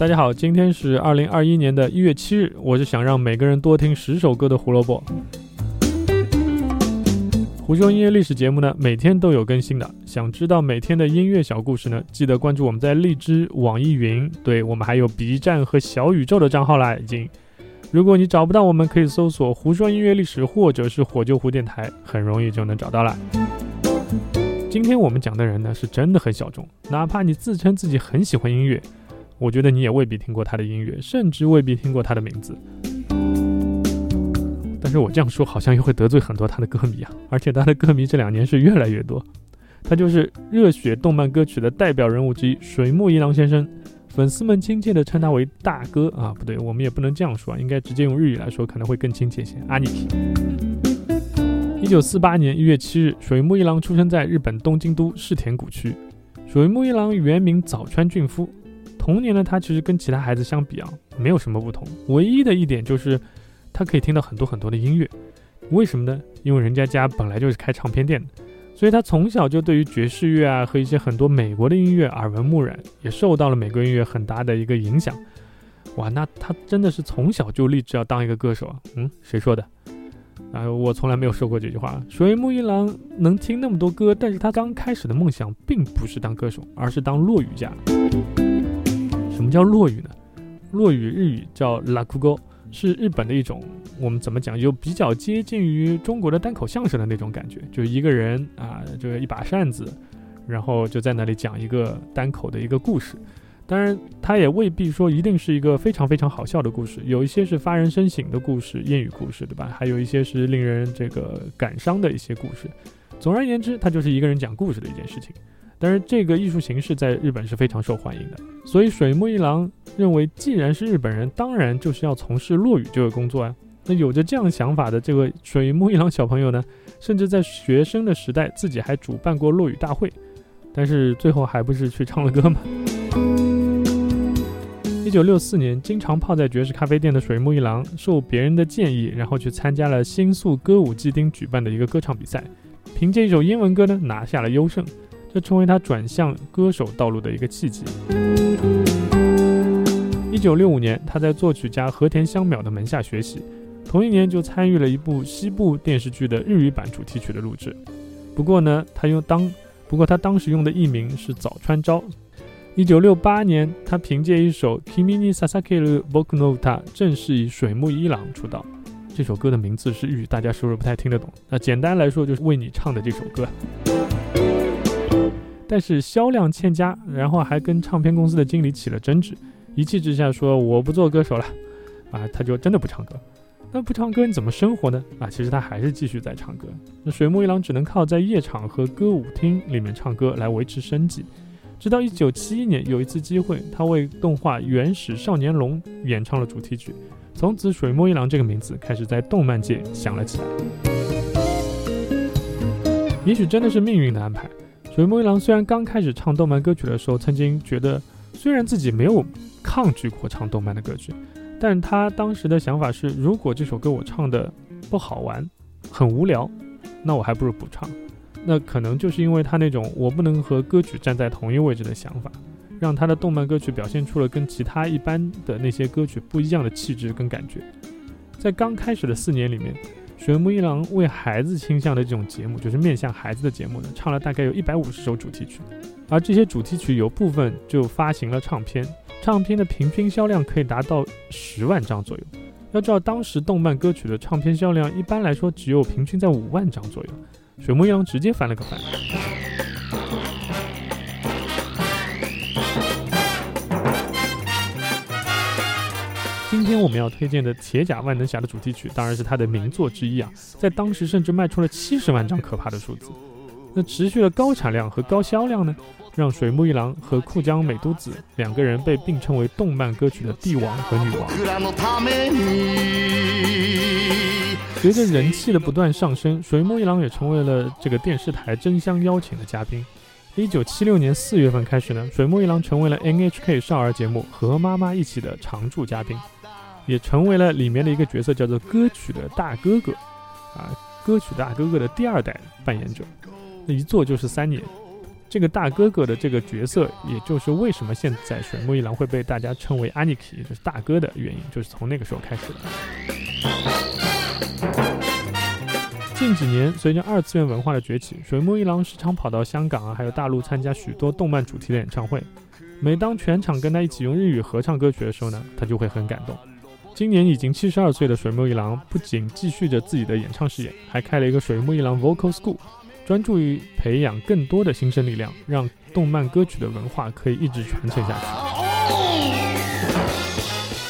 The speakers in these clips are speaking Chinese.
大家好，今天是二零二一年的一月七日，我是想让每个人多听十首歌的胡萝卜。胡说音乐历史节目呢，每天都有更新的。想知道每天的音乐小故事呢，记得关注我们在荔枝、网易云，对我们还有 B 站和小宇宙的账号啦。已经，如果你找不到我们，可以搜索“胡说音乐历史”或者是“火救湖电台”，很容易就能找到了。今天我们讲的人呢，是真的很小众，哪怕你自称自己很喜欢音乐，我觉得你也未必听过他的音乐，甚至未必听过他的名字。但是我这样说好像又会得罪很多他的歌迷啊，而且他的歌迷这两年是越来越多。他就是热血动漫歌曲的代表人物之一水木一郎先生，粉丝们亲切地称他为大哥啊，不对，我们也不能这样说啊，应该直接用日语来说可能会更亲切些。阿尼基。一九四八年一月七日，水木一郎出生在日本东京都世田谷区。水木一郎原名早川俊夫，童年的他其实跟其他孩子相比啊，没有什么不同，唯一的一点就是。他可以听到很多很多的音乐，为什么呢？因为人家家本来就是开唱片店的，所以他从小就对于爵士乐啊和一些很多美国的音乐耳闻目染，也受到了美国音乐很大的一个影响。哇，那他真的是从小就立志要当一个歌手啊？嗯，谁说的？啊，我从来没有说过这句话。水木一郎能听那么多歌，但是他刚开始的梦想并不是当歌手，而是当落语家。什么叫落语呢？落语日语叫拉库沟。是日本的一种，我们怎么讲，就比较接近于中国的单口相声的那种感觉，就一个人啊，这个一把扇子，然后就在那里讲一个单口的一个故事。当然，它也未必说一定是一个非常非常好笑的故事，有一些是发人深省的故事，谚语故事，对吧？还有一些是令人这个感伤的一些故事。总而言之，它就是一个人讲故事的一件事情。但是这个艺术形式在日本是非常受欢迎的，所以水木一郎认为，既然是日本人，当然就是要从事落语这个工作啊。那有着这样想法的这位水木一郎小朋友呢，甚至在学生的时代自己还主办过落语大会，但是最后还不是去唱了歌吗？一九六四年，经常泡在爵士咖啡店的水木一郎，受别人的建议，然后去参加了新宿歌舞伎町举办的一个歌唱比赛，凭借一首英文歌呢，拿下了优胜。这成为他转向歌手道路的一个契机。一九六五年，他在作曲家和田香邈的门下学习，同一年就参与了一部西部电视剧的日语版主题曲的录制。不过呢，他用当不过他当时用的艺名是早川昭。一九六八年，他凭借一首《Kimi ni Sasakeru Boku no Uta》正式以水木一郎出道。这首歌的名字是日语，大家是不是不太听得懂？那简单来说，就是为你唱的这首歌。但是销量欠佳，然后还跟唱片公司的经理起了争执，一气之下说我不做歌手了，啊，他就真的不唱歌。那不唱歌你怎么生活呢？啊，其实他还是继续在唱歌。那水木一郎只能靠在夜场和歌舞厅里面唱歌来维持生计。直到一九七一年有一次机会，他为动画《原始少年龙》演唱了主题曲，从此水木一郎这个名字开始在动漫界响了起来。也许真的是命运的安排。水木一郎虽然刚开始唱动漫歌曲的时候，曾经觉得虽然自己没有抗拒过唱动漫的歌曲，但他当时的想法是，如果这首歌我唱的不好玩，很无聊，那我还不如不唱。那可能就是因为他那种我不能和歌曲站在同一位置的想法，让他的动漫歌曲表现出了跟其他一般的那些歌曲不一样的气质跟感觉。在刚开始的四年里面。水木一郎为孩子倾向的这种节目，就是面向孩子的节目呢，唱了大概有一百五十首主题曲，而这些主题曲有部分就发行了唱片，唱片的平均销量可以达到十万张左右。要知道，当时动漫歌曲的唱片销量一般来说只有平均在五万张左右，水木一郎直接翻了个番。今天我们要推荐的《铁甲万能侠》的主题曲，当然是他的名作之一啊，在当时甚至卖出了七十万张，可怕的数字。那持续的高产量和高销量呢，让水木一郎和库江美都子两个人被并称为动漫歌曲的帝王和女王。随着人气的不断上升，水木一郎也成为了这个电视台争相邀请的嘉宾。一九七六年四月份开始呢，水木一郎成为了 NHK 少儿节目《和妈妈一起》的常驻嘉宾。也成为了里面的一个角色，叫做歌曲的大哥哥，啊，歌曲大哥哥的第二代扮演者，那一做就是三年。这个大哥哥的这个角色，也就是为什么现在水木一郎会被大家称为阿尼基，就是大哥的原因，就是从那个时候开始的。近几年，随着二次元文化的崛起，水木一郎时常跑到香港啊，还有大陆参加许多动漫主题的演唱会。每当全场跟他一起用日语合唱歌曲的时候呢，他就会很感动。今年已经七十二岁的水木一郎，不仅继续着自己的演唱事业，还开了一个水木一郎 Vocal School。专注于培养更多的新生力量，让动漫歌曲的文化可以一直传承下去。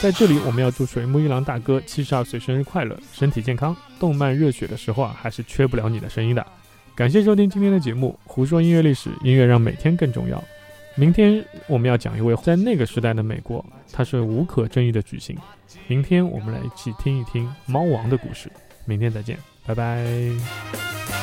在这里，我们要祝水木一郎大哥七十二岁生日快乐，身体健康。动漫热血的时候啊，还是缺不了你的声音的。感谢收听今天的节目，胡说音乐历史，音乐让每天更重要。明天我们要讲一位在那个时代的美国，他是无可争议的巨星。明天我们来一起听一听猫王的故事。明天再见，拜拜。